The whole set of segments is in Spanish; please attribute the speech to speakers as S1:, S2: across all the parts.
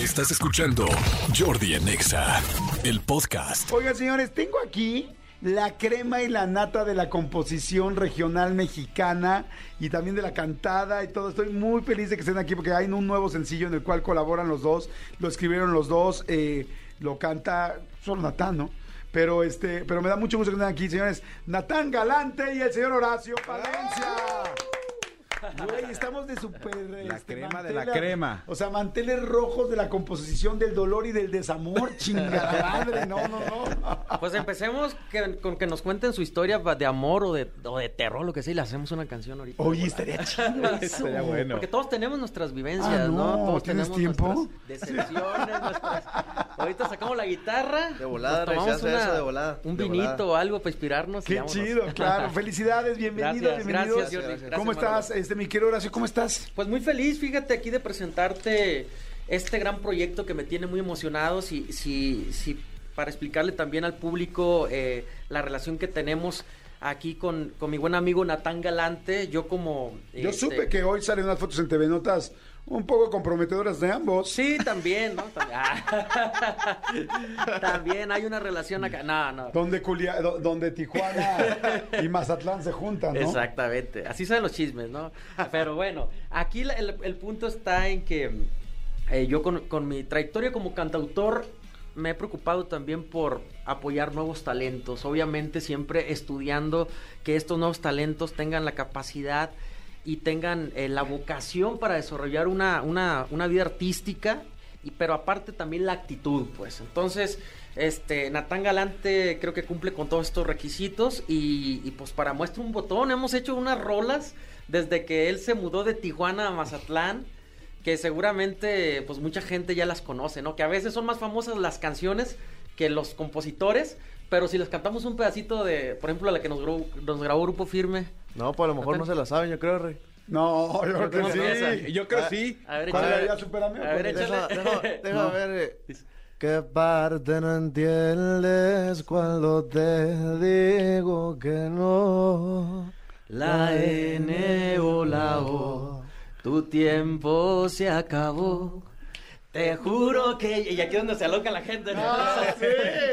S1: Estás escuchando Jordi en Exa, el podcast.
S2: Oigan, señores, tengo aquí la crema y la nata de la composición regional mexicana y también de la cantada y todo. Estoy muy feliz de que estén aquí porque hay un nuevo sencillo en el cual colaboran los dos. Lo escribieron los dos, eh, lo canta solo Natán, ¿no? Pero este, pero me da mucho gusto que estén aquí, señores. Natán Galante y el señor Horacio Palencia. Güey, estamos de super.
S3: La
S2: este,
S3: crema de la crema.
S2: O sea, manteles rojos de la composición del dolor y del desamor. Chingada madre. No, no, no.
S4: Pues empecemos que- con que nos cuenten su historia de amor o de, o de terror, lo que sea, y le hacemos una canción ahorita.
S2: Oye, estaría chido eso.
S3: Estaría bueno.
S4: Porque todos tenemos nuestras vivencias,
S2: Ah,
S4: ¿no?
S2: no,
S4: Todos
S2: ¿tienes
S4: tenemos
S2: tiempo?
S4: nuestras decepciones, nuestras... Ahorita sacamos la guitarra.
S5: De volada,
S4: nos tomamos
S5: hace eso de volada,
S4: Un
S5: de
S4: vinito
S5: volada.
S4: o algo para inspirarnos.
S2: Qué chido, claro. Felicidades, bienvenidos,
S4: Gracias,
S2: bienvenidos.
S4: gracias, Jordi. Gracias,
S2: ¿Cómo estás, este, mi querido Horacio? ¿Cómo estás?
S4: Pues muy feliz, fíjate, aquí de presentarte este gran proyecto que me tiene muy emocionado. Si, si, si para explicarle también al público eh, la relación que tenemos aquí con, con mi buen amigo Natán Galante, yo como...
S2: Yo
S4: este,
S2: supe que hoy salen unas fotos en TV Notas un poco comprometedoras de ambos.
S4: Sí, también, ¿no? También, Ah. También hay una relación acá. No, no.
S2: Donde, Culia- do- donde Tijuana y Mazatlán se juntan, ¿no?
S4: Exactamente, así son los chismes, ¿no? Pero bueno, aquí el, el punto está en que eh, yo con, con mi trayectoria como cantautor me he preocupado también por apoyar nuevos talentos, obviamente siempre estudiando que estos nuevos talentos tengan la capacidad y tengan eh, la vocación para desarrollar una, una, una vida artística, y, pero aparte también la actitud, pues. Entonces, este, Natán Galante creo que cumple con todos estos requisitos y, y, pues para muestra un botón, hemos hecho unas rolas desde que él se mudó de Tijuana a Mazatlán, que seguramente pues mucha gente ya las conoce, ¿no? Que a veces son más famosas las canciones que los compositores, pero si les cantamos un pedacito de, por ejemplo, la que nos grabó, nos grabó Grupo Firme.
S5: No, pues a lo mejor no se la saben, yo creo, Rey.
S2: No, yo creo
S4: ¿Cómo
S2: que sí.
S3: Yo creo
S5: Ah,
S3: sí.
S4: A ver,
S2: ¿Cuál
S4: échale.
S2: Ya, supérame,
S4: A ver, échale.
S5: Deja, deja, deja
S2: No.
S5: ver. eh, ¿Qué parte no entiendes cuando te digo que no?
S4: La N o la O, tu tiempo se acabó. Te juro que... Y aquí es donde se aloca la gente. ¿no?
S2: Ah, sí.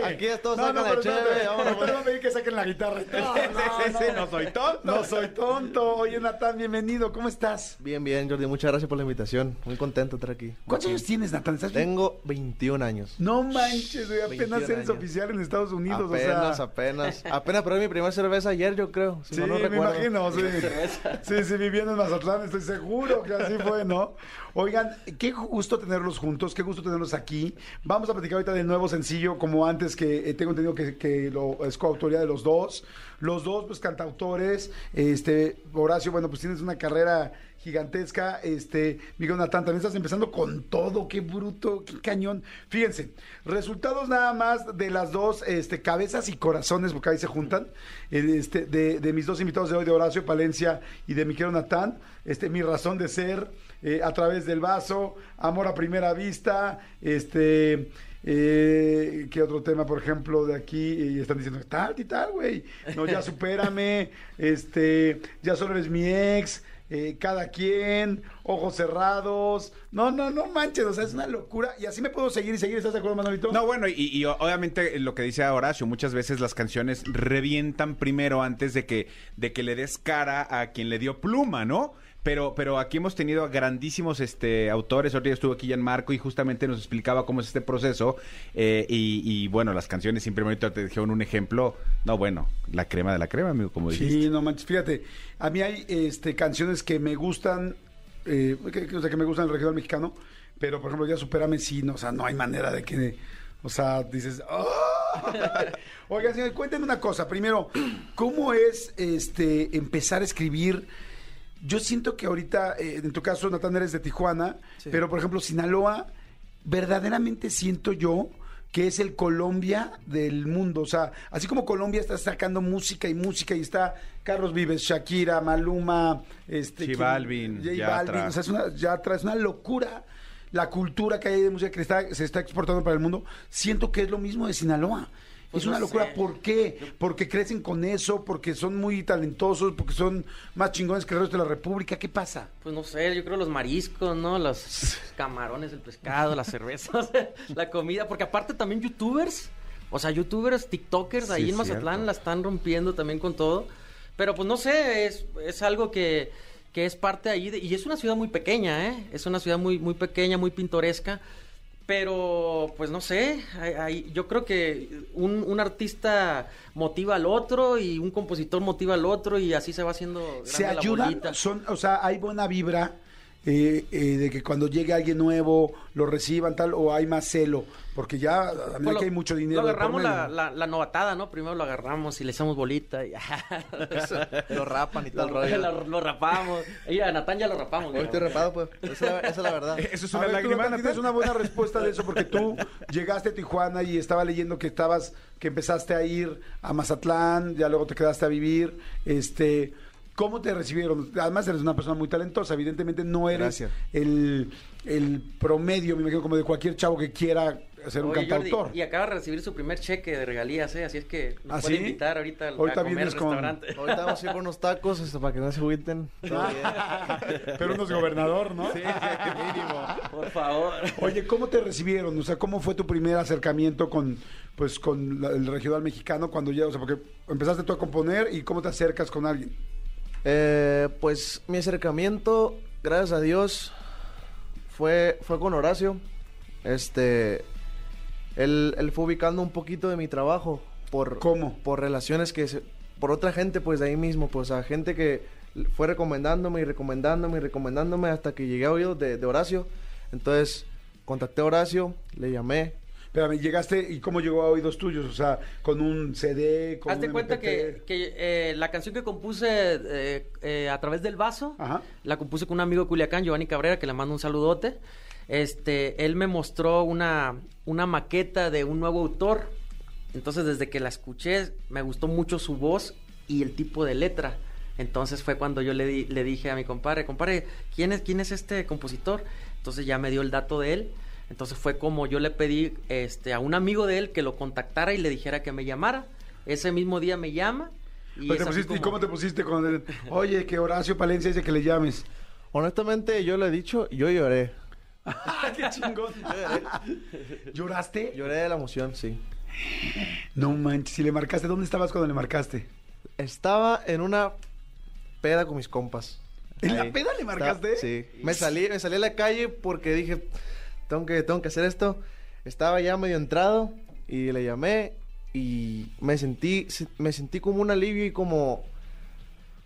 S5: Aquí es todo
S2: No,
S5: saca
S2: no,
S5: la
S2: pero
S5: pues.
S2: no me di que saquen la guitarra. No,
S3: Sí,
S2: no,
S3: sí,
S2: no.
S3: no soy tonto.
S2: No soy tonto. Oye, Natán, bienvenido. ¿Cómo estás?
S5: Bien, bien, Jordi, muchas gracias por la invitación. Muy contento de estar aquí.
S2: ¿Cuántos años tienes, Natán?
S5: Tengo 21 años.
S2: No manches, güey, apenas
S5: 21
S2: eres
S5: años.
S2: oficial en Estados Unidos,
S5: apenas,
S2: o sea.
S5: apenas. Apenas probé mi primera cerveza ayer, yo creo. Si
S2: Sí,
S5: no
S2: me
S5: recuerdo.
S2: imagino, sí. Sí, sí, viviendo en Mazatlán, estoy seguro que así fue, ¿no? Oigan, qué gusto tenerlos juntos, qué gusto tenerlos aquí. Vamos a platicar ahorita del nuevo sencillo, como antes que eh, tengo entendido que, que lo, es coautoría de los dos. Los dos, pues, cantautores. Este, Horacio, bueno, pues tienes una carrera gigantesca. Este, Miguel Natán, también estás empezando con todo. Qué bruto, qué cañón. Fíjense, resultados nada más de las dos este, cabezas y corazones, porque ahí se juntan, eh, este, de, de mis dos invitados de hoy, de Horacio Palencia y de Miguel Natán. Este, mi razón de ser, eh, a través del vaso, amor a primera vista, este. Eh, ¿Qué otro tema, por ejemplo, de aquí? Y están diciendo, tal y tal, güey. No, ya supérame. este, ya solo eres mi ex. eh, cada quien, ojos cerrados. No, no, no manches. O sea, es una locura. Y así me puedo seguir y seguir. ¿Estás de acuerdo, Manolito?
S3: No, bueno, y, y obviamente lo que dice Horacio, muchas veces las canciones revientan primero antes de que, de que le des cara a quien le dio pluma, ¿no? Pero, pero aquí hemos tenido a grandísimos este, autores. Ahorita estuvo aquí Marco y justamente nos explicaba cómo es este proceso. eh, y, y, bueno, las canciones simplemente te dijeron un ejemplo. No, bueno, la crema de la crema, amigo, como dijiste.
S2: Sí, no manches. Fíjate, a mí hay este, canciones que me gustan, eh, que, o sea, que me gustan el regional mexicano. Pero, por ejemplo, ya supérame, sí, no, o sea, no hay manera de que. O sea, dices. ¡ah! Oigan, señor, cuéntenme una cosa. Primero, ¿cómo es este empezar a escribir? Yo siento que ahorita, eh, en tu caso, Natán, eres de Tijuana, pero por ejemplo, Sinaloa, verdaderamente siento yo que es el Colombia del mundo. O sea, así como Colombia está sacando música y música y está Carlos Vives, Shakira, Maluma, este,
S3: J
S2: ¿quién?
S3: Balvin,
S2: J
S3: Yatra.
S2: Balvin. O sea, es una, Yatra, es una locura la cultura que hay de música que está, se está exportando para el mundo. Siento que es lo mismo de Sinaloa.
S4: Pues
S2: es una
S4: no
S2: locura.
S4: sé.
S2: ¿Por qué? Porque crecen con eso, porque son muy talentosos, porque son más chingones que el resto de la República. ¿Qué pasa?
S4: Pues no sé, yo creo los mariscos, ¿no? Los camarones, el pescado, las cervezas, la comida, porque aparte también youtubers, o sea, youtubers, tiktokers,
S3: Sí,
S4: ahí en Mazatlán la están rompiendo también con todo. Pero pues no sé, es, es algo que, que es parte ahí, de- y es una ciudad muy pequeña, ¿eh? Es una ciudad muy, muy pequeña, muy pintoresca. Pero, pues no sé, hay- hay- yo creo que un, un artista motiva al otro y un compositor motiva al otro y así se va haciendo grande
S2: se
S4: la
S2: ayudan,
S4: bolita.
S2: son, o sea, hay buena vibra eh, eh, de que cuando llegue alguien nuevo lo reciban tal, o hay más celo, porque ya a medida
S4: Pues
S2: que hay mucho dinero.
S4: Lo agarramos la, la, la novatada, ¿no? Primero lo agarramos y le echamos bolita y
S5: Lo rapan y tal
S4: lo,
S5: rollo.
S4: lo- lo rapamos. Y a Natán ya lo rapamos.
S5: Hoy estoy rapado, pues. Esa es la, esa es la verdad.
S3: Eso es
S2: A
S3: una
S2: ver, tú,
S3: lágrima.
S2: Natán, tienes una buena respuesta de eso porque tú llegaste a Tijuana y estaba leyendo que estabas, que empezaste a ir a Mazatlán, ya luego te quedaste a vivir, este, ¿cómo te recibieron? Además eres una persona muy talentosa, evidentemente no eres
S5: Gracias.
S2: el, el promedio, me imagino, como de cualquier chavo que quiera ser un
S4: Oye, Jordi,
S2: cantautor.
S4: y acaba de recibir su primer cheque de regalías, ¿eh? Así es que nos
S2: ¿Ah,
S4: puede
S2: sí?
S4: invitar ahorita al-
S2: Ahorita
S4: a comer al
S2: con-
S4: restaurante.
S5: Ahorita vamos a ir por unos tacos esto, para que no se agüiten. Bien.
S2: Pero uno es gobernador, ¿no?
S4: Por favor.
S2: Oye, ¿cómo te recibieron? O sea, ¿cómo fue tu primer acercamiento con, pues, con la- el regional mexicano cuando ya, o sea, porque empezaste tú a componer y cómo te acercas con alguien?
S5: Eh, pues mi acercamiento, gracias a Dios, fue, fue con Horacio. Este, él, él fue ubicando un poquito de mi trabajo por,
S2: ¿Cómo?
S5: por relaciones que, se- por otra gente, pues de ahí mismo, pues a gente que fue recomendándome y recomendándome y recomendándome hasta que llegué a oídos de, de Horacio. Entonces, contacté a Horacio, le llamé.
S2: Espérame, llegaste y cómo llegó a oídos tuyos, o sea, con un CD, con
S4: Hazte
S2: un
S4: cuenta
S2: MP3?
S4: que, que, eh, la canción que compuse eh, eh, a través del vaso,
S2: Ajá.
S4: la compuse con un amigo de Culiacán, Giovanni Cabrera, que le mando un saludote. Este, él me mostró una, una maqueta de un nuevo autor. Entonces, desde que la escuché, me gustó mucho su voz y el tipo de letra. Entonces fue cuando yo le, di- le dije a mi compadre, compadre, ¿quién es, ¿quién es este compositor? Entonces ya me dio el dato de él. Entonces fue como yo le pedí este, a un amigo de él que lo contactara y le dijera que me llamara. Ese mismo día me llama. Y,
S2: Pues te
S4: es así
S2: pusiste- ¿Y
S4: como-
S2: cómo te pusiste con el, oye, que Horacio Palencia dice que le llames?
S5: Honestamente, yo le he dicho, yo lloré.
S2: ¡Qué chingón! ¿Lloraste?
S5: Lloré de la emoción, sí.
S2: No manches, si le marcaste, ¿dónde estabas cuando le marcaste?
S5: Estaba en una peda con mis compas.
S2: ¿En la peda le marcaste?
S5: Sí. Me salí, me salí a la calle porque dije, tengo que, tengo que hacer esto. Estaba ya medio entrado y le llamé y me sentí, me sentí como un alivio y como,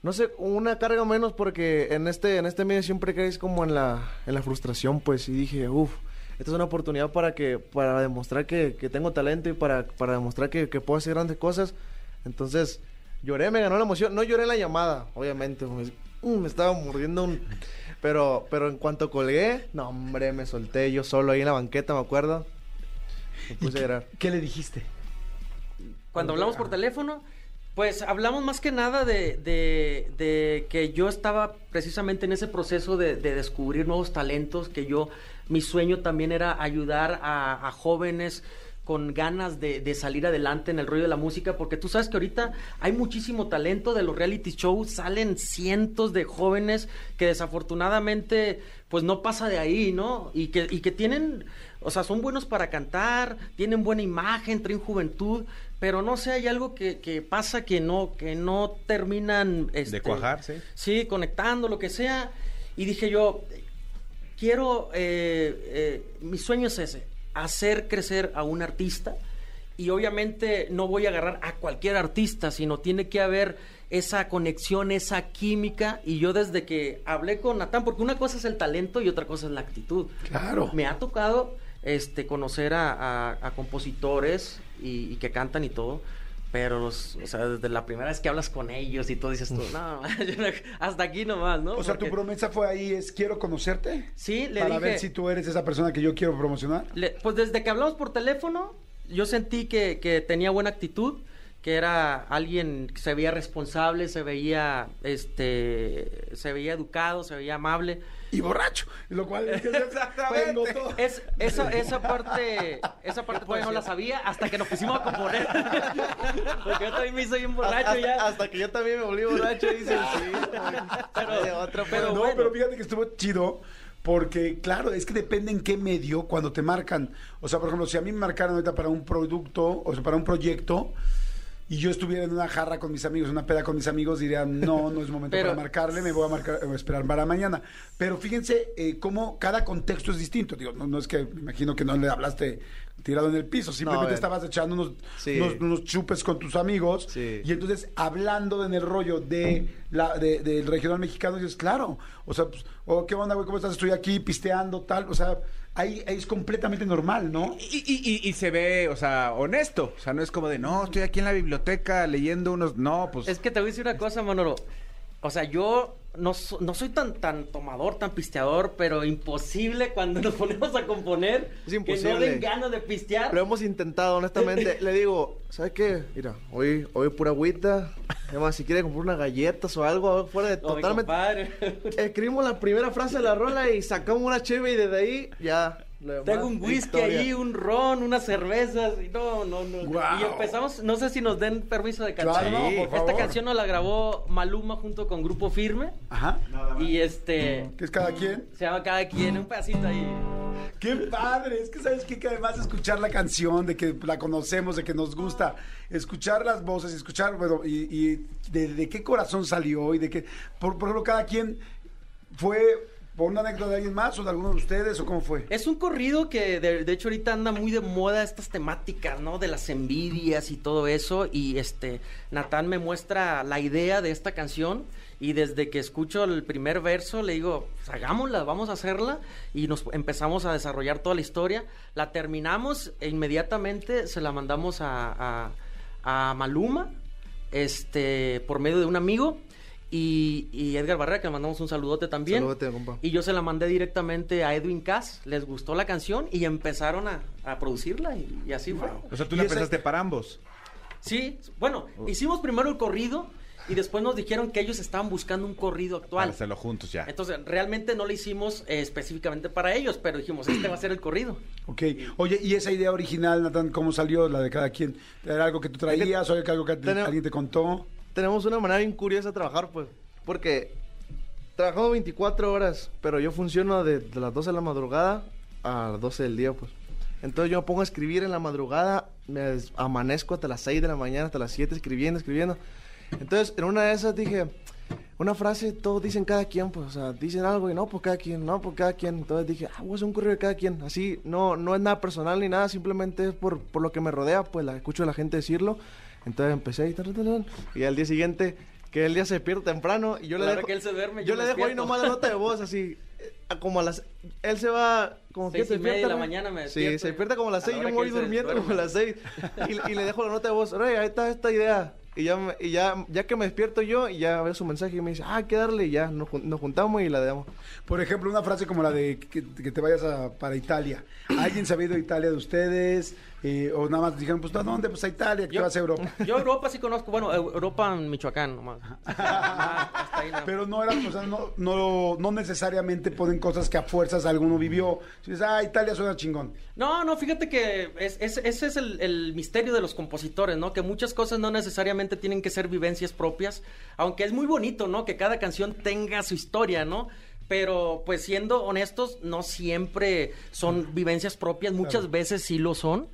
S5: no sé, una carga menos porque en este, en este medio siempre caes como en la, en la frustración, pues, y dije, uff, esta es una oportunidad para que, para demostrar que, que tengo talento y para, para demostrar que, que puedo hacer grandes cosas. Entonces, lloré, me ganó la emoción. No lloré en la llamada, obviamente. Me, uh, me estaba mordiendo un... Pero, pero en cuanto colgué, no, hombre, me solté yo solo ahí en la banqueta, me acuerdo. Me
S2: ¿Y
S5: puse a
S2: qué,
S5: llorar.
S2: qué le dijiste?
S4: Cuando hablamos por teléfono, pues hablamos más que nada de, de- de que yo estaba precisamente en ese proceso de, de descubrir nuevos talentos, que yo, mi sueño también era ayudar a, a jóvenes con ganas de, de salir adelante en el rollo de la música, porque tú sabes que ahorita hay muchísimo talento de los reality shows, salen cientos de jóvenes que desafortunadamente pues no pasa de ahí, ¿no? Y que, y que tienen, o sea, son buenos para cantar, tienen buena imagen, traen juventud, pero no sé, hay algo que, que pasa que no, que no terminan este,
S3: De cuajar, sí.
S4: Sí, conectando, lo que sea. Y dije yo, quiero, eh, eh, mi sueño es ese, hacer crecer a un artista. Y obviamente no voy a agarrar a cualquier artista, sino tiene que haber esa conexión, esa química. Y yo desde que hablé con Natán, porque una cosa es el talento y otra cosa es la actitud.
S2: Claro.
S4: Me ha tocado este, conocer a, a- a compositores y, y que cantan y todo. Pero, los- o sea, desde la primera vez que hablas con ellos y todo dices tú, no, yo no- hasta aquí nomás, ¿no?
S2: O sea, tu promesa fue ahí, es quiero conocerte.
S4: Sí, le
S2: para
S4: dije...
S2: ver si tú eres esa persona que yo quiero promocionar.
S4: Le- pues desde que hablamos por teléfono, yo sentí que, que tenía buena actitud, que era alguien que se veía responsable, se veía, este, se veía educado, se veía amable.
S2: y borracho. Lo cual es que tengo todo.
S4: Es, esa, esa parte, esa parte todavía no la sabía hasta que nos pusimos a componer. Porque yo también me hice bien borracho
S5: hasta,
S4: ya.
S5: hasta que yo también me volví borracho y dice, sí.
S4: Pero-
S5: otro,
S4: pero
S2: no,
S4: bueno.
S2: pero fíjate que estuvo chido. Porque, claro, es que depende en qué medio cuando te marcan. O sea, por ejemplo, si a mí me marcaran ahorita para un producto, o sea, para un proyecto, y yo estuviera en una jarra con mis amigos, una peda con mis amigos, dirían, no, no es momento
S4: Pero-
S2: para marcarle, me voy a marcar, eh, esperar para mañana. Pero fíjense eh, cómo cada contexto es distinto. Digo, no, no es que, me imagino que no le hablaste tirado en el piso, simplemente
S5: ver.
S2: estabas echando unos,
S5: Sí.
S2: unos, unos chupes con tus amigos
S5: Sí.
S2: y entonces hablando en el rollo de la de- del regional mexicano dices claro o sea pues, oh, qué onda güey cómo estás estoy aquí pisteando tal o sea ahí, ahí es completamente normal no
S3: Y, y- y- y se ve, o sea, honesto. O sea, no es como de, no, estoy aquí en la biblioteca leyendo unos... No, pues...
S4: Es que te voy a decir una cosa, Manolo. O sea, yo no, no soy tan, tan tomador, tan pisteador, pero imposible cuando nos ponemos a componer
S5: Es
S4: que no
S5: imposible.
S4: den ganas de pistear.
S5: Lo hemos intentado, honestamente. Le digo, ¿sabes qué? Mira, hoy, hoy pura agüita. Además, si quiere comprar unas galletas o algo fuera de totalmente. Escribimos la primera frase de la rola y sacamos una cheve y desde ahí ya.
S4: Tengo un whisky
S5: victoria.
S4: ahí, un ron, unas cervezas. Y no, no, no.
S2: Guau.
S4: Y empezamos, no sé si nos den permiso de cantar.
S2: Claro,
S3: Sí.
S4: Esta
S2: favor.
S4: canción nos la grabó Maluma junto con Grupo Firme.
S2: ajá
S4: Y este.
S2: que es cada quien
S4: Se llama cada quien un pedacito ahí.
S2: qué padre es que sabes qué? que además de escuchar la canción de que la conocemos de que nos gusta escuchar las voces escuchar bueno y, y de, de qué corazón salió y de qué por, por ejemplo cada quien fue por una anécdota de alguien más o de alguno de ustedes o cómo fue
S4: Es un corrido que de, hecho ahorita anda muy de moda estas temáticas, ¿no? De las envidias y todo eso. Y este, Natán me muestra la idea de esta canción. Y desde que escucho el primer verso, le digo, pues hagámosla, vamos a hacerla. Y nos empezamos a desarrollar toda la historia. La terminamos e inmediatamente se la mandamos a, a Maluma, este, por medio de un amigo. Y, y Edgar Barrera, que le mandamos un saludote también.
S5: Saludote, compa.
S4: Y yo se la mandé directamente a Edwin Cass, les gustó la canción y empezaron a, a producirla y, y así fue.
S3: O sea, tú la
S2: esa-
S3: pensaste para ambos.
S4: Sí, bueno, hicimos primero el corrido y después nos dijeron que ellos estaban buscando un corrido
S3: Para
S4: actual.
S3: hacerlo juntos ya.
S4: Entonces, realmente no lo hicimos eh, específicamente para ellos, pero dijimos, este va a ser el corrido.
S2: Ok. Oye, ¿y esa idea original, Natán, cómo salió la de cada quien? ¿Era algo que tú traías o algo que alguien te contó?
S5: Tenemos una manera bien curiosa de trabajar, pues. Porque trabajamos 24 horas, pero yo funciono de, de las 12 de la madrugada a las 12 del día, pues. Entonces yo me pongo a escribir en la madrugada, me amanezco hasta las 6 de la mañana, hasta las 7 escribiendo, escribiendo. Entonces, en una de esas dije, una frase, todos dicen cada quien, pues, o sea, dicen algo y no, pues cada quien, no, pues cada quien. Entonces dije, ah, voy a hacer un correo de cada quien. Así, no, no es nada personal ni nada, simplemente es por, por lo que me rodea, pues la escucho a la gente decirlo. Entonces empecé ahí, y al día siguiente, que el día se despierta temprano, y yo le
S4: La hora
S5: dejo,
S4: que él se duerme,
S5: yo
S4: yo
S5: le
S4: me
S5: dejo ahí nomás la nota de voz, así, eh, como a las, él se va, como
S4: Seis
S5: que
S4: y media de la mañana me
S5: Sí,
S4: despierto.
S5: se despierta como a las
S4: A la
S5: seis, yo
S4: hora
S5: me voy
S4: se
S5: durmiendo como a las seis, y, y le dejo la nota de voz, oye, ahí está esta idea, y ya, y ya, ya que me despierto yo, y ya veo su mensaje y me dice, ah, hay que darle, y ya, nos, nos juntamos y la damos.
S2: Por ejemplo, una frase como la de que, que te vayas a- para Italia. ¿Alguien se ha ido a Italia de ustedes? Eh, o nada más dijeron, pues, ¿a dónde? Pues a Italia, que
S4: Yo-
S2: vas a Europa.
S4: Yo Europa sí conozco, bueno, Eu- Europa en Michoacán nomás. Hasta ahí no.
S2: Pero no era, o sea, no, no, no necesariamente ponen cosas que a fuerzas alguno vivió. Si dices, ah, Italia suena chingón.
S4: No, no, fíjate que es, es- ese es el, el misterio de los compositores, ¿no? Que muchas cosas no necesariamente tienen que ser vivencias propias, aunque es muy bonito, ¿no? Que cada canción tenga su historia, ¿no? Pero, pues siendo honestos, no siempre son vivencias propias, muchas veces sí lo son,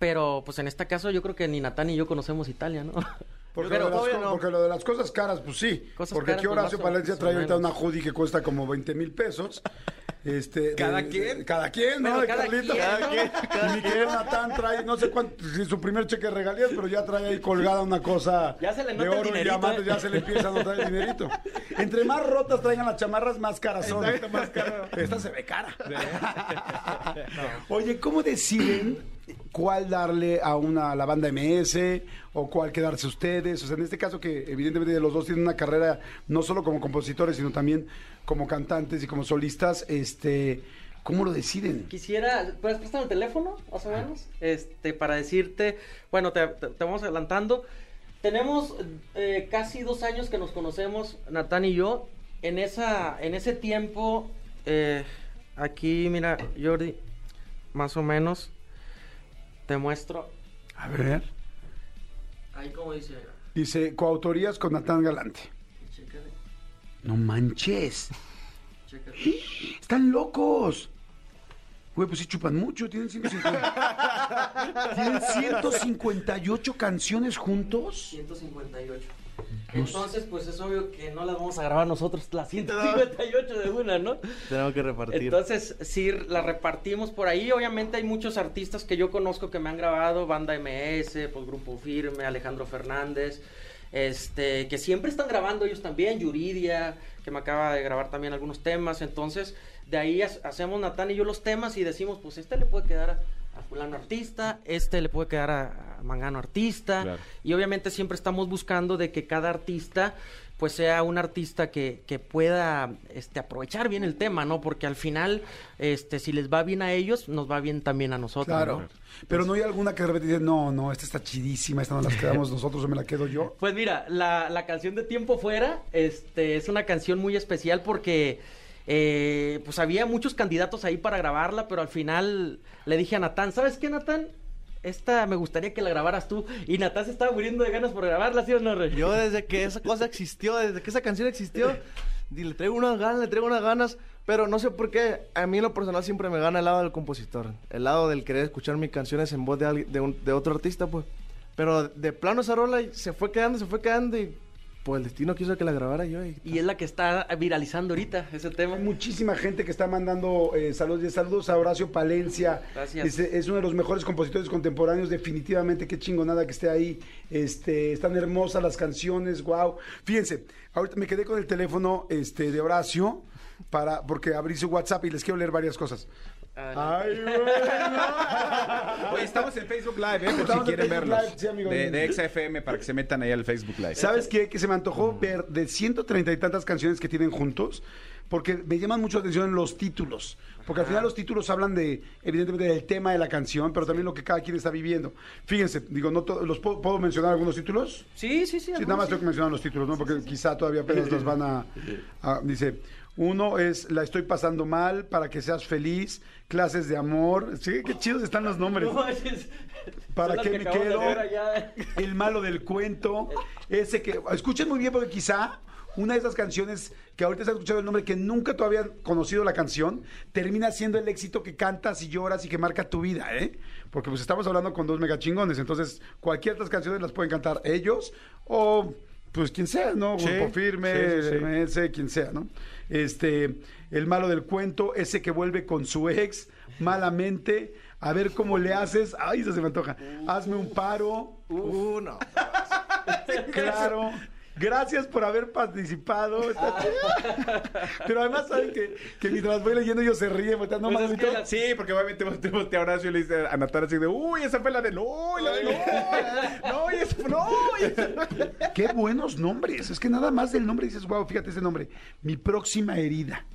S4: pero pues en este caso yo creo que ni Natán ni yo conocemos Italia, ¿no?
S2: Porque,
S5: Pero
S2: lo de las,
S5: todavía
S2: co-
S5: no.
S2: porque lo de las cosas caras, pues sí.
S4: Cosas
S2: porque
S4: caras,
S2: aquí
S4: pues,
S2: Horacio
S4: o-
S2: Palencia trae ahorita una hoodie que cuesta como 20 mil pesos. Este,
S3: ¿Cada
S2: de-
S3: quien?
S2: de- cada quien, ¿no?
S4: Pero
S2: De
S4: cada
S2: Carlito.
S4: quien,
S2: Cada quien. Y mi querido Natán trae, no sé cuánto, si su primer cheque de regalías, pero ya trae ahí colgada una cosa
S4: Ya se le
S2: de
S4: nota el
S2: oro y
S4: dinerito,
S2: diamantes,
S4: ¿eh?
S2: ya se le empieza a notar el dinerito. Entre más rotas traigan las chamarras, más caras son. más Esta se ve cara. Oye, ¿cómo deciden cuál darle a una a la banda MS o cuál quedarse ustedes? O sea, en este caso que evidentemente los dos tienen una carrera no solo como compositores, sino también como cantantes y como solistas, este, ¿cómo lo deciden?
S4: Quisiera, ¿puedes prestar el teléfono, más o menos? Este, para decirte, bueno, te, te- te vamos adelantando. Tenemos eh, casi dos años que nos conocemos, Natán y yo. En, esa, en ese tiempo eh, aquí, mira, Jordi, más o menos, te muestro.
S2: A ver.
S4: Ahí como dice,
S2: Dice, coautorías con Natán Galante.
S4: chécale,
S2: No manches.
S4: chécale.
S2: Están locos. Güey, pues sí chupan mucho. Tienen 150. ¿Tienen 158 canciones juntos.
S4: 158. Entonces, pues es obvio que no las vamos a grabar nosotros las 158 de una, ¿no?
S5: Tenemos que repartir.
S4: Entonces, sí, la repartimos por ahí. Obviamente hay muchos artistas que yo conozco que me han grabado, Banda MS, pues Grupo Firme, Alejandro Fernández, este, que siempre están grabando ellos también, Yuridia, que me acaba de grabar también algunos temas. Entonces, de ahí ha- hacemos Natán y yo los temas y decimos, pues este le puede quedar a, a fulano artista, este le puede quedar a, a mangano artista.
S3: Claro.
S4: Y obviamente siempre estamos buscando de que cada artista pues sea un artista que, que pueda este, aprovechar bien el tema, ¿no? Porque al final, este, si les va bien a ellos, nos va bien también a nosotros,
S2: Claro.
S4: ¿no?
S2: Pero no hay alguna que de repente dice, no, no, esta está chidísima, esta no las quedamos nosotros o me la quedo yo.
S4: Pues mira, la, la canción de Tiempo Fuera este, es una canción muy especial porque eh, pues había muchos candidatos ahí para grabarla, pero al final le dije a Natán, ¿sabes qué, Natán? Esta me gustaría que la grabaras tú. Y Natán se estaba muriendo de ganas por grabarla, ¿sí o no, Rey?
S5: Yo desde que esa cosa existió, desde que esa canción existió, le traigo unas ganas, le traigo unas ganas, pero no sé por qué, a mí en lo personal siempre me gana el lado del compositor, el lado del querer escuchar mis canciones en voz de, alguien- de, de otro artista, pues. Pero de plano esa rola se fue quedando, se fue quedando y pues el destino quiso que la grabara yo. Y,
S4: Y es la que está viralizando ahorita, ese tema.
S2: Hay muchísima gente que está mandando eh, saludos y saludos a Horacio Palencia.
S4: Gracias.
S2: Es uno de los mejores compositores contemporáneos, definitivamente, qué chingonada que esté ahí. Este, están hermosas las canciones, wow. Fíjense, ahorita me quedé con el teléfono este, de Horacio para, porque abrí su WhatsApp y les quiero leer varias cosas.
S4: Ah,
S2: Ay, bueno.
S3: Oye, estamos en Facebook Live, ¿eh? Por
S2: Estamos
S3: si
S2: en
S3: quieren
S2: Facebook
S3: verlos.
S2: Live, sí, amigo.
S3: de, de XFM para que se metan ahí al Facebook Live.
S2: ¿Sabes qué? Que se me antojó ver de 130 y tantas canciones que tienen juntos, porque me llaman mucho la atención los títulos. Porque al final los títulos hablan de, evidentemente, del tema de la canción, pero también lo que cada quien está viviendo. Fíjense, digo, no los puedo, ¿puedo mencionar algunos títulos?
S4: Sí, sí, sí.
S2: Nada más
S4: sí.
S2: tengo que mencionar los títulos, ¿no? Porque quizá todavía apenas los van a, a- Dice, uno es La estoy pasando mal, para que seas feliz, clases de amor. Sí, qué chidos están los nombres.
S4: No, es- es-
S2: ¿Para
S4: las
S2: qué
S4: que
S2: me quedo?
S4: allá.
S2: El malo del cuento. Ese que. Escuchen muy bien, porque quizá una de esas canciones que ahorita se ha escuchado el nombre, que nunca todavía han conocido la canción, termina siendo el éxito que cantas y lloras y que marca tu vida, ¿eh? Porque pues estamos hablando con dos megachingones. Entonces, cualquier de estas canciones las pueden cantar ellos o. Pues quien sea, ¿no?
S3: Sí,
S2: Grupo Firme,
S3: sí.
S2: MS, quien sea, ¿no? Este, el malo del cuento, ese que vuelve con su ex malamente, a ver cómo le haces. Ay, eso se me antoja. Hazme un paro.
S5: Uh, no.
S2: Claro. Gracias por haber participado. Está chido. Pero además saben que, que mientras voy leyendo ellos se ríen, volteando
S4: Pues
S2: más
S4: es que la-
S3: Sí, porque obviamente voltea voltea a Horacio y le dice a Natalia así de, uy, esa fue la de no, la de no, no, y esa no, y esa-
S2: Qué buenos nombres. Es que nada más del nombre dices, wow, fíjate ese nombre. Mi próxima herida.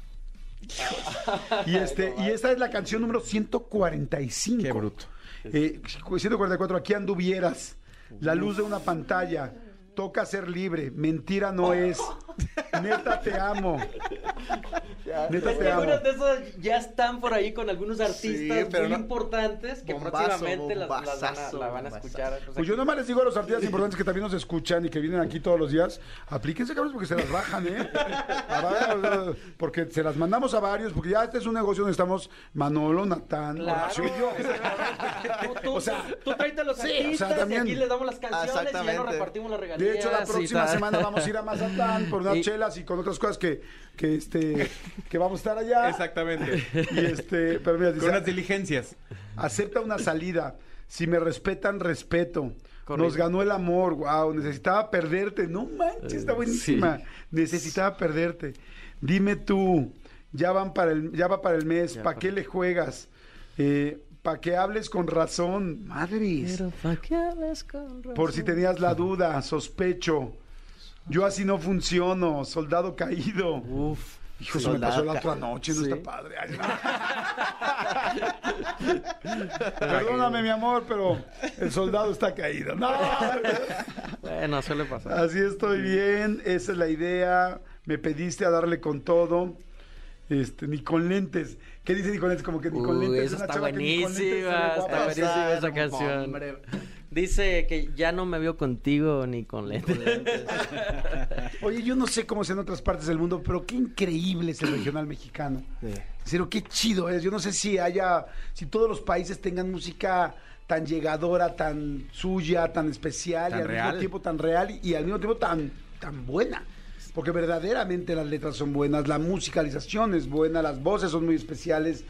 S2: Y este, y esta es la canción número 145.
S3: Qué bruto.
S2: Eh, 144, aquí anduvieras. La luz de una pantalla. Toca ser libre. Mentira no es. Neta te amo. Neta
S4: Es
S2: te
S4: que algunas de esas ya están por ahí con algunos artistas
S5: pero
S4: muy
S5: no-
S4: importantes que
S5: Bombazo,
S4: próximamente las, las van a, la van a escuchar. O sea,
S2: Pues yo nomás les digo a los artistas importantes que también nos escuchan y que vienen aquí todos los días, aplíquense cabros porque se las bajan, ¿eh? A varios, Porque se las mandamos a varios, porque ya este es un negocio donde estamos Manolo, Natán,
S4: Claro.
S2: Horacio y yo.
S4: Tú, tú,
S2: O sea,
S4: tú tráete a los
S2: sí, o
S4: artistas
S2: sea, también-
S4: y aquí les damos las canciones y ya nos repartimos las regalías.
S2: De hecho, la próxima semana vamos a ir a Mazatlán por unas
S4: Y-
S2: chelas y con otras cosas que, que, este, que vamos a estar allá.
S3: Exactamente.
S2: Y este, pero mira, dice,
S3: Con unas diligencias.
S2: acepta una salida. Si me respetan, respeto.
S4: Correcto.
S2: Nos ganó el amor, wow, necesitaba perderte. No manches, está buenísima. Necesitaba perderte. Dime tú, ya van para el, ya va para el mes, ¿para qué le juegas? Eh, para que hables con razón, madres.
S4: Pero pa' que hables con
S2: Por si
S4: razón.
S2: tenías la duda, sospecho. Yo así no funciono, soldado caído.
S4: Uf.
S2: Hijo, eso me pasó la otra noche, no
S5: Sí.
S2: está padre. Ay, no. Perdóname, mi amor, pero el soldado está caído. No.
S4: Bueno, suele pasar.
S2: Así estoy bien, esa es la idea. Me pediste a darle con todo. Este, ni con lentes. ¿Qué dice ni con lentes? Como que ni con
S4: Uy,
S2: lentes.
S4: esa
S2: una
S4: está
S2: chava que ni con lentes se ve
S4: buenísima,
S2: guapa.
S4: está buenísima esa
S5: Hombre,
S4: canción. Dice que ya no me veo contigo ni con lentes.
S2: Oye, yo no sé cómo es en otras partes del mundo, pero qué increíble es el regional mexicano.
S5: Sí.
S2: Pero qué chido es. Yo no sé si haya, si todos los países tengan música tan llegadora, tan suya, tan especial
S3: Tan
S2: y al
S3: real.
S2: mismo tiempo tan real y, y al mismo tiempo tan, tan buena. Porque verdaderamente las letras son buenas, la musicalización es buena, las voces son muy especiales.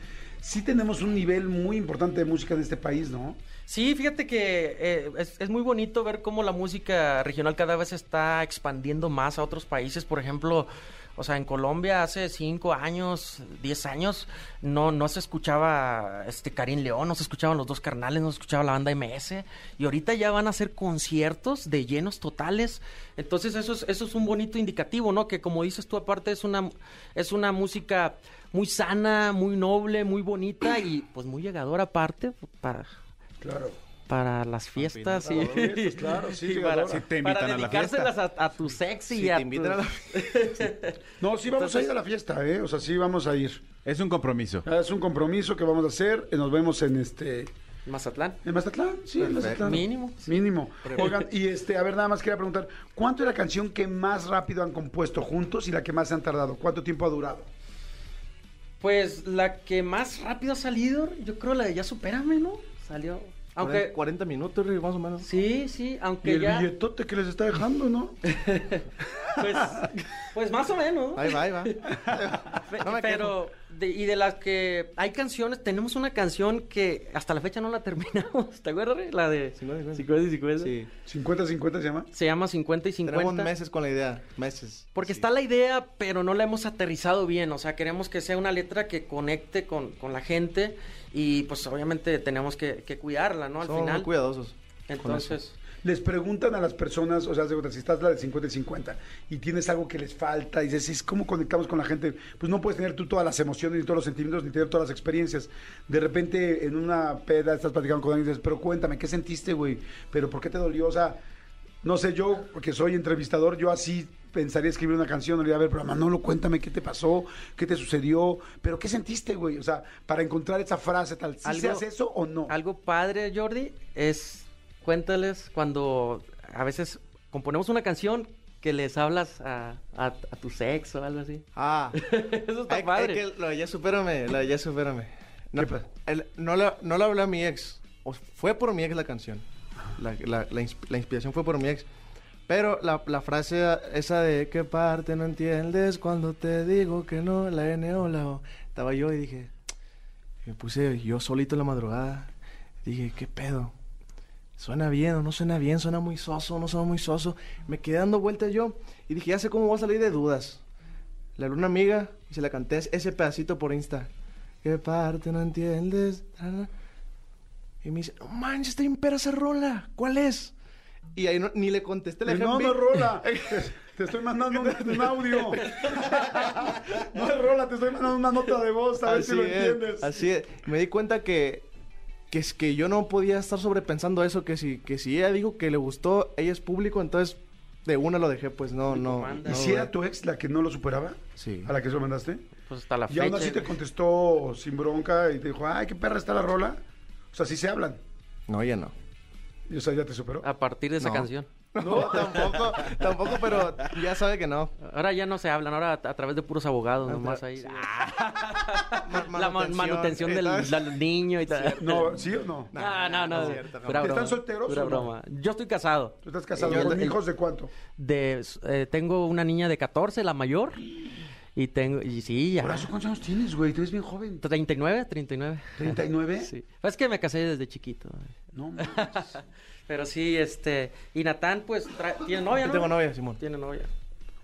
S2: Sí tenemos un nivel muy importante de música en este país, ¿no?
S4: Sí, fíjate que eh, es, muy bonito ver cómo la música regional cada vez está expandiendo más a otros países. Por ejemplo, o sea, en Colombia hace cinco años, diez años, no, no se escuchaba este Karim León, no se escuchaban los dos carnales, no se escuchaba la banda MS. Y ahorita ya van a hacer conciertos de llenos totales. Entonces eso es, eso es un bonito indicativo, ¿no? Que como dices tú, aparte es una, es una música muy sana, muy noble, muy bonita y pues muy llegadora aparte para
S2: Claro.
S4: para las fiestas y,
S2: fiestas, claro, sí,
S4: y
S2: llegadora.
S4: para,
S3: Sí te invitan
S4: para
S3: a la
S4: dedicárselas
S3: fiesta.
S4: a, a tu sex y
S5: Si
S4: a
S5: te invitan a
S4: tu-
S5: la
S2: No, sí vamos
S4: Entonces-
S2: a ir a la fiesta, ¿eh? O sea, sí vamos a ir.
S3: Es un compromiso.
S2: Es un compromiso que vamos a hacer. eh, Nos vemos en este...
S4: Mazatlán.
S2: ¿En Mazatlán? Sí, en. Mazatlán.
S4: Mínimo.
S2: Mínimo. Oigan, y este, a ver, nada más quería preguntar, ¿cuánto es la canción que más rápido han compuesto juntos y la que más se han tardado? ¿Cuánto tiempo ha durado?
S4: Pues la que más rápido ha salido, yo creo la de Ya Supérame, ¿no? Salió. Aunque
S5: 40 minutos, Rick, más o menos.
S4: sí, sí,
S2: Y
S4: aunque
S2: el
S4: ya
S2: billetote que les está dejando, ¿no?
S4: pues pues más o menos.
S5: Ahí va, ahí va. No me
S4: pero de- y de las que hay canciones, tenemos una canción que hasta la fecha no la terminamos, ¿te acuerdas? La de
S5: 50 y
S4: 50 y 50.
S5: Sí.
S2: 50-50 se llama.
S4: Se llama 50 y 50.
S5: Tenemos meses con la idea. Meses.
S4: Porque
S5: Sí.
S4: está la idea, pero no la hemos aterrizado bien. O sea, queremos que sea una letra que conecte con, con la gente y pues obviamente tenemos que, que cuidarla, ¿no? Al
S5: Somos
S4: final.
S5: muy cuidadosos.
S4: Entonces,
S2: Les preguntan a las personas, o sea, si estás la de 50 y 50 y tienes algo que les falta y dices, ¿cómo conectamos con la gente? Pues no puedes tener tú todas las emociones, ni todos los sentimientos, ni tener todas las experiencias. De repente en una peda estás platicando con alguien y dices, pero cuéntame, ¿qué sentiste, güey? ¿Pero por qué te dolió? O sea, no sé, yo, que soy entrevistador, yo así pensaría escribir una canción, le iba a ver, pero Manolo, cuéntame qué te pasó, qué te sucedió, pero qué sentiste, güey. O sea, para encontrar esa frase tal, ¿sí se
S4: Algo-
S2: hace eso o no?
S4: algo padre, Jordi, es cuéntales cuando a veces componemos una canción que les hablas a, a, a tu sexo o algo así.
S5: Ah.
S4: Eso está
S5: Hay-
S4: padre.
S5: hay que- lo de ya supérame, lo de ya supérame. No, el- no, la, no la hablé a mi ex. O fue por mi ex la canción. La, la- la la inspiración fue por mi ex. Pero la, la frase esa de ¿qué parte no entiendes cuando te digo que no? La N o la O. Estaba yo y dije... Me puse yo solito en la madrugada. Dije, ¿qué pedo? ¿Suena bien o no suena bien? ¿Suena muy soso no suena muy soso? Me quedé dando vueltas yo y dije, ya sé cómo voy a salir de dudas. Le hablé a una amiga y se la canté ese pedacito por Insta. ¿Qué parte no entiendes? Y me dice, no manches, está bien pera esa rola. ¿Cuál es? Y ahí no- ni le contesté. Le dejé
S2: no, no es rola. Te, estoy mandando un, un audio. No es rola, te estoy mandando una nota de voz, a ver si lo
S5: es,
S2: entiendes.
S5: Así es. Me di cuenta que, que es que yo no podía estar sobrepensando eso, que si, que si ella dijo que le gustó, ella es público, entonces de una lo dejé, pues no, no.
S2: ¿Y
S5: no,
S2: si era tu ex la que no lo superaba?
S5: Sí.
S2: ¿A la que se lo mandaste?
S4: Pues hasta la
S2: Y
S4: fecha.
S2: aún así te contestó sin bronca y te dijo, ay, qué perra está la rola. O sea, sí se hablan.
S5: No, ella no.
S2: Y, o sea, ya te superó.
S4: A partir de esa
S5: No.
S4: canción.
S5: No, tampoco, tampoco, pero ya sabe que no.
S4: Ahora ya no se hablan, ahora a, a través de puros abogados nomás ahí.
S5: sí.
S4: La ma- manutención del,
S5: ¿sabes?
S4: del niño y tal.
S2: No, ¿sí o no?
S4: No, no, no.
S5: no es cierto,
S4: pura
S2: ¿Están
S4: broma,
S2: solteros
S4: pura
S2: o no?
S4: broma. Yo estoy casado.
S2: ¿Tú estás casado
S5: Yo-
S2: con
S5: el-
S2: hijos de cuánto?
S4: De, eh, tengo una niña de 14, la mayor. Y tengo, y sí, ya.
S2: Por eso, ¿cuántos años tienes, güey? Tú eres bien joven.
S4: 39, 39.
S2: ¿39?
S4: Sí. Pues es que me casé desde chiquito.
S2: No.
S4: Pero sí, este. Y Natán, pues, tiene novia,
S5: Yo
S4: ¿no?
S5: tengo novia, Simón.
S4: Tiene novia.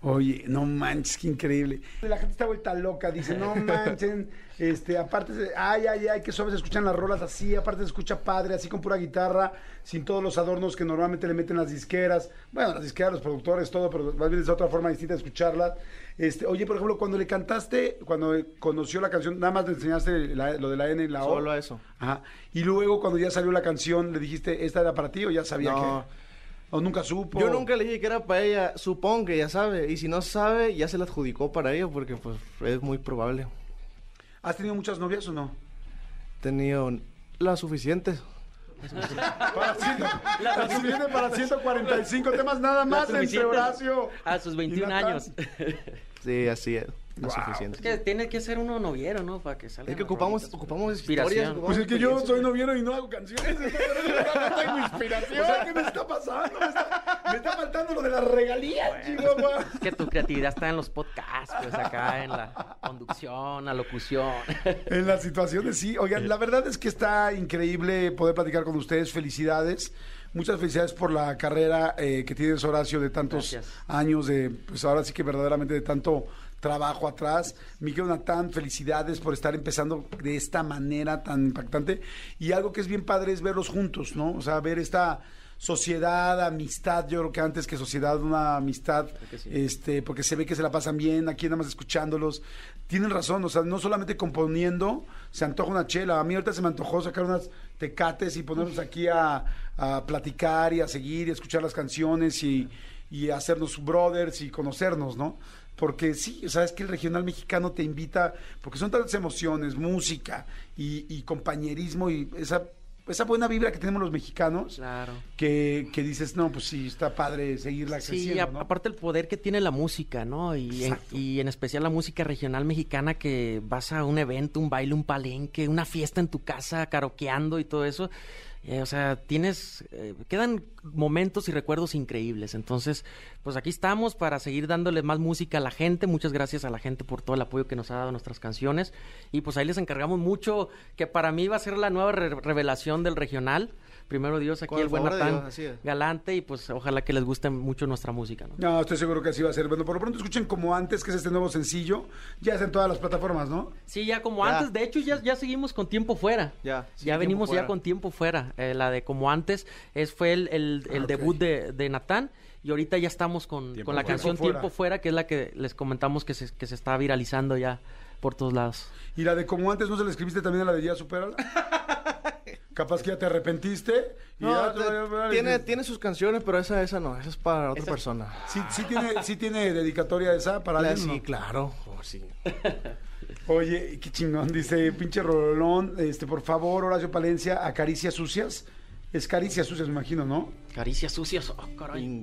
S2: Oye, no manches, qué increíble. La gente está vuelta loca, dice, no manchen, este, aparte, ay, ay, ay, qué suaves se escuchan las rolas así, aparte se escucha padre, así con pura guitarra, sin todos los adornos que normalmente le meten las disqueras, bueno, las disqueras, los productores, todo, pero más bien es otra forma distinta de escucharlas. Este, oye, por ejemplo, cuando le cantaste, cuando conoció la canción, nada más le enseñaste la- lo de la N y la O.
S5: Solo a eso.
S2: Ajá. Y luego, cuando ya salió la canción, le dijiste, ¿esta era para ti o ya sabía
S5: No.
S2: que? ¿O nunca supo?
S5: Yo nunca le dije que era para ella, supongo que ya sabe. Y si no sabe, ya se la adjudicó para ella, porque pues es muy probable.
S2: ¿Has tenido muchas novias o no?
S5: He tenido las suficientes.
S2: Para, ciento- la suficiente para 145 temas nada más entre Horacio.
S4: A sus
S2: y
S4: 21
S2: Natán.
S4: años.
S5: Sí, así es. Las
S2: Wow.
S4: Es que tiene que ser uno noviero, ¿no? Para que salga.
S5: Es que ocupamos, ocupamos
S4: Inspiración.
S5: historias. ocupamos
S2: Pues es que yo soy noviero y no hago canciones. No tengo inspiración. O sea, ¿qué me está pasando? Me está, me está faltando lo de las regalías, Chihuahua.
S4: Es que tu creatividad está en los podcasts, pues acá en la conducción, la locución.
S2: En las situaciones, sí. Oigan, la verdad es que está increíble poder platicar con ustedes. Felicidades. Muchas felicidades por la carrera eh, que tienes, Horacio, de tantos
S4: Gracias.
S2: años, de, pues ahora sí que verdaderamente de tanto trabajo atrás. Miguel Natán, felicidades por estar empezando de esta manera tan impactante. Y algo que es bien padre es verlos juntos, ¿no? O sea, ver esta sociedad, amistad, yo creo que antes que sociedad, una amistad,
S4: sí.
S2: este, porque se ve que se la pasan bien, aquí nada más escuchándolos. Tienen razón, o sea, no solamente componiendo, se antoja una chela. A mí ahorita se me antojó sacar unas tecates y ponernos aquí a, a platicar y a seguir y a escuchar las canciones y, y hacernos brothers y conocernos, ¿no? Porque sí, o sea, es que el regional mexicano te invita, porque son tantas emociones, música y, y compañerismo y esa, esa buena vibra que tenemos los mexicanos,
S4: Claro.
S2: que, que dices, no, pues sí, está padre seguirla
S4: Sí,
S2: creciendo,
S4: a-
S2: ¿no?
S4: aparte el poder que tiene la música, ¿no? Y en, y en especial la música regional mexicana que vas a un evento, un baile, un palenque, una fiesta en tu casa, karaokeando y todo eso. Eh, o sea, tienes, eh, quedan momentos y recuerdos increíbles. Entonces, pues aquí estamos para seguir dándole más música a la gente. Muchas gracias a la gente por todo el apoyo que nos ha dado a nuestras canciones. Y pues ahí les encargamos mucho, que para mí va a ser la nueva re- revelación del regional. Primero Dios, aquí el
S5: el
S4: buen Natán. Galante y pues ojalá que les guste mucho nuestra música, ¿no?
S2: No, estoy seguro que así va a ser. Bueno, por lo pronto escuchen como antes, que es este nuevo sencillo. Ya está en todas las plataformas, ¿no?
S4: Sí, ya como
S5: Ya.
S4: antes. De hecho, ya, ya seguimos con tiempo fuera.
S5: Ya, sí,
S4: ya venimos ya con tiempo fuera. Eh, la de como antes es fue el, el- el
S2: Ah,
S4: debut de, de Natán. Y ahorita ya estamos con, con la
S3: fuera.
S4: canción
S2: Tiempo fuera.
S4: Tiempo Fuera, que es la que les comentamos que se, que se está viralizando ya por todos lados.
S2: Y la de como antes, ¿no se la escribiste también a la de Ya Supérala? Capaz que ya te arrepentiste. y
S5: No,
S2: ya-
S5: te- tiene, tiene sus canciones, pero esa, esa no, esa es para otra
S4: Esa-
S5: persona.
S2: Sí, sí tiene, sí tiene dedicatoria esa para
S5: La-
S2: alguien.
S5: sí,
S2: ¿no?
S5: claro. oh, sí.
S2: Oye, qué chingón, dice pinche Rolón, este, por favor, Horacio Palencia, acaricias sucias. Es caricias sucias, me imagino, ¿no?
S4: Caricias sucias. Oh, caray.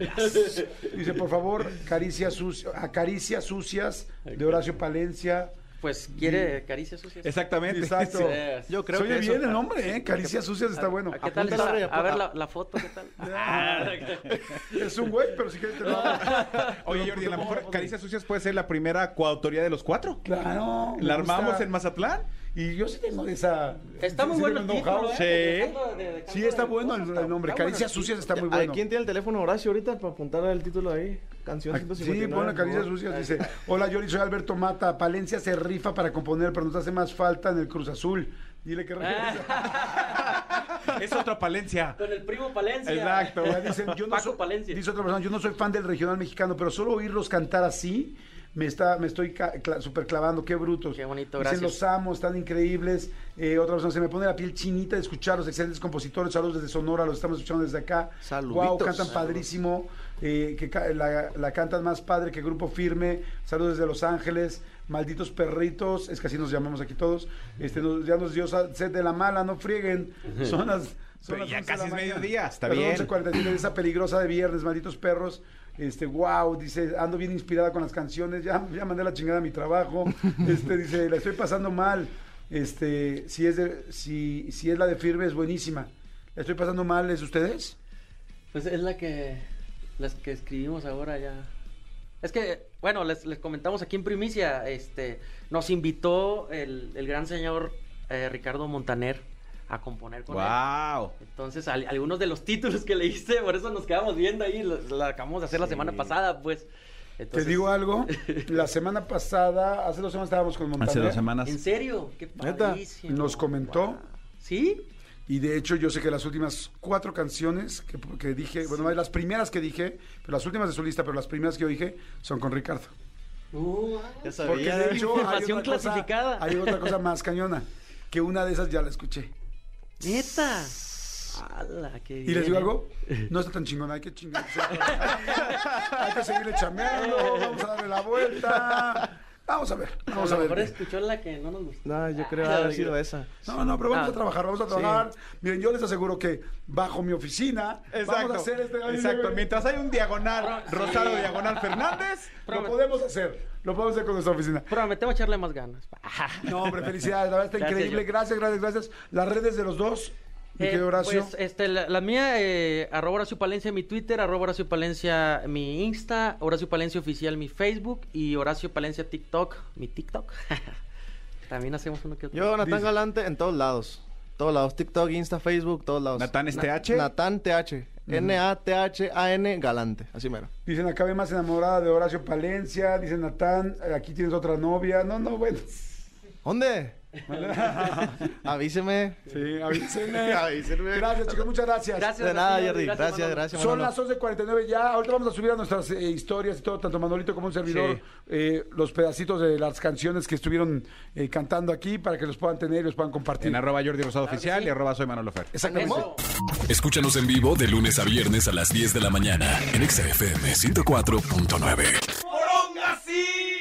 S2: Dice, por favor, caricias sucias, acaricias sucias de Horacio Palencia.
S4: Pues quiere caricias sucias.
S3: Exactamente.
S2: Exacto.
S4: Sí.
S5: Yo creo
S2: Se oye
S5: que eso-
S2: bien el nombre, ¿eh? Caricias sucias está bueno.
S4: ¿A ¿Qué tal A ver la, la foto, ¿qué tal?
S2: Es un güey, pero si quieres te lo hago.
S3: Oye, Jordi, a lo mejor Caricias Sucias puede ser la primera coautoría de los cuatro.
S2: Claro.
S3: ¿La armamos
S2: gusta.
S3: en Mazatlán?
S2: Y yo sí tengo esa.
S4: Está muy
S2: sí
S4: bueno el título. ¿eh?
S3: Sí.
S4: De-
S2: Sí, está
S4: de
S2: bueno el, nombre.
S4: bueno
S2: Caricias
S4: el
S2: sucias está muy
S5: ¿A
S2: bueno.
S5: quién tiene el teléfono Horacio ahorita para apuntar el título ahí? Canción 159.
S2: Sí, pon caricias sucias. Dice: Hola, Yori, soy Alberto Mata. Palencia se rifa para componer, pero nos hace más falta en el Cruz Azul. Dile que.
S3: Es otra Palencia.
S4: Con el primo Palencia.
S3: Exacto.
S2: Ya dicen, yo no
S4: Paco
S2: soy,
S4: Palencia.
S2: Dice otra persona, yo no soy fan del regional mexicano, pero solo oírlos cantar así me está me estoy ca- cla- super clavando, qué brutos.
S4: Qué bonito,
S2: Dicen,
S4: gracias.
S2: los amo, están increíbles. Eh, otra persona, se me pone la piel chinita de escuchar los excelentes compositores. Saludos desde Sonora, los estamos escuchando desde acá.
S5: Saluditos.
S2: Wow, cantan
S5: Saludos.
S2: padrísimo. eh, que ca- la, la cantan más padre que Grupo Firme. Saludos desde Los Ángeles. Malditos perritos, es que así nos llamamos aquí todos. Este, nos- ya nos dio sed de la mala, no frieguen. Son las. Son
S3: Pero
S2: las
S3: ya
S2: 11 de
S3: casi es mediodía, está
S2: Perdón,
S3: bien.
S2: 11:47 de esa peligrosa de viernes, malditos perros. Este, wow, dice, ando bien inspirada con las canciones, ya, ya mandé la chingada a mi trabajo. Este, dice, la estoy pasando mal. Este, si es de, si, si es la de firme, es buenísima. La estoy pasando mal, ¿es de ustedes?
S4: Pues es la que las que escribimos ahora ya. Es que, bueno, les, les comentamos aquí en primicia, este, nos invitó el, el gran señor eh, Ricardo Montaner a componer con él.
S3: Wow.
S4: Entonces, al- algunos de los títulos que leíste, por eso nos quedamos viendo ahí, lo- la acabamos de hacer la semana pasada, pues. Entonces,
S2: Te digo algo, la semana pasada, hace dos semanas estábamos con Montaner.
S3: Hace dos semanas.
S4: ¿En serio? Qué
S5: ¿Neta?
S4: padrísimo.
S2: Nos comentó.
S4: ¿Sí?
S2: Y de hecho, yo sé que las últimas cuatro canciones que, que dije, bueno, las primeras que dije, pero las últimas de su lista, pero las primeras que yo dije son con Ricardo.
S4: Uh,
S5: Ya
S2: Porque
S5: sabía.
S2: de hecho hay otra cosa- hay otra cosa más cañona, que una de esas ya la escuché.
S4: Neta. ¡Hala, qué
S2: Y les
S4: bien,
S2: digo algo, no está tan chingona, hay que chingar. hay que seguirle chameando, vamos a darle la vuelta. Vamos a ver,
S4: A
S2: vamos a
S4: lo
S2: ver.
S4: mejor escuchó la que no nos gustó.
S5: No, yo creo que
S4: Ah,
S5: haber
S4: digo.
S5: sido esa.
S2: No, no, pero vamos
S4: Ah.
S2: a trabajar, vamos a trabajar. Miren, yo les aseguro que bajo mi oficina vamos a hacer este
S3: Exacto. Mientras hay un diagonal, Rosado Diagonal Fernández.
S2: Lo podemos hacer, lo podemos hacer con nuestra oficina.
S4: Prometemos echarle más ganas.
S2: No, hombre, felicidades, la verdad está
S4: Gracias,
S2: increíble.
S4: yo.
S2: Gracias, gracias, gracias. Las redes de los dos, mi
S4: Eh,
S2: querido Horacio.
S4: Pues, este, la, la mía, eh, arroba Horacio Palencia mi Twitter, arroba Horacio Palencia mi Insta, Horacio Palencia Oficial mi Facebook y Horacio Palencia TikTok, mi TikTok. También hacemos uno que otro.
S5: Yo, Natán
S2: Dice-
S5: Galante, en todos lados. Todos lados. TikTok, Insta, Facebook, todos lados.
S3: Natán es
S5: Na-
S3: TH.
S5: Natán TH. N-A-T-H-A-N Galante. Así mero.
S2: Dicen acá ve más enamorada de Horacio Palencia. Dicen Natán, eh, aquí tienes otra novia. No, no, bueno.
S5: ¿Dónde? Avíseme.
S2: Sí, avísenme.
S5: Avísenme.
S2: Gracias, chicos, muchas gracias.
S4: Gracias.
S5: De nada,
S4: Gracias,
S5: Jerry.
S4: gracias,
S5: Gracias,
S4: Manolo.
S5: gracias.
S2: Son las 11.49 ya. Ahorita vamos a subir a nuestras eh, historias y todo, tanto Manolito como un servidor,
S3: Sí.
S2: eh, los pedacitos de las canciones que estuvieron eh, cantando aquí para que los puedan tener y los puedan compartir.
S3: En arroba Jordi Rosado
S4: Claro
S3: Oficial
S4: sí.
S3: y arroba soy Manolo Fer.
S2: Exactamente.
S1: Escúchanos en vivo de lunes a viernes a las 10 de la mañana en Exa FM 104.9.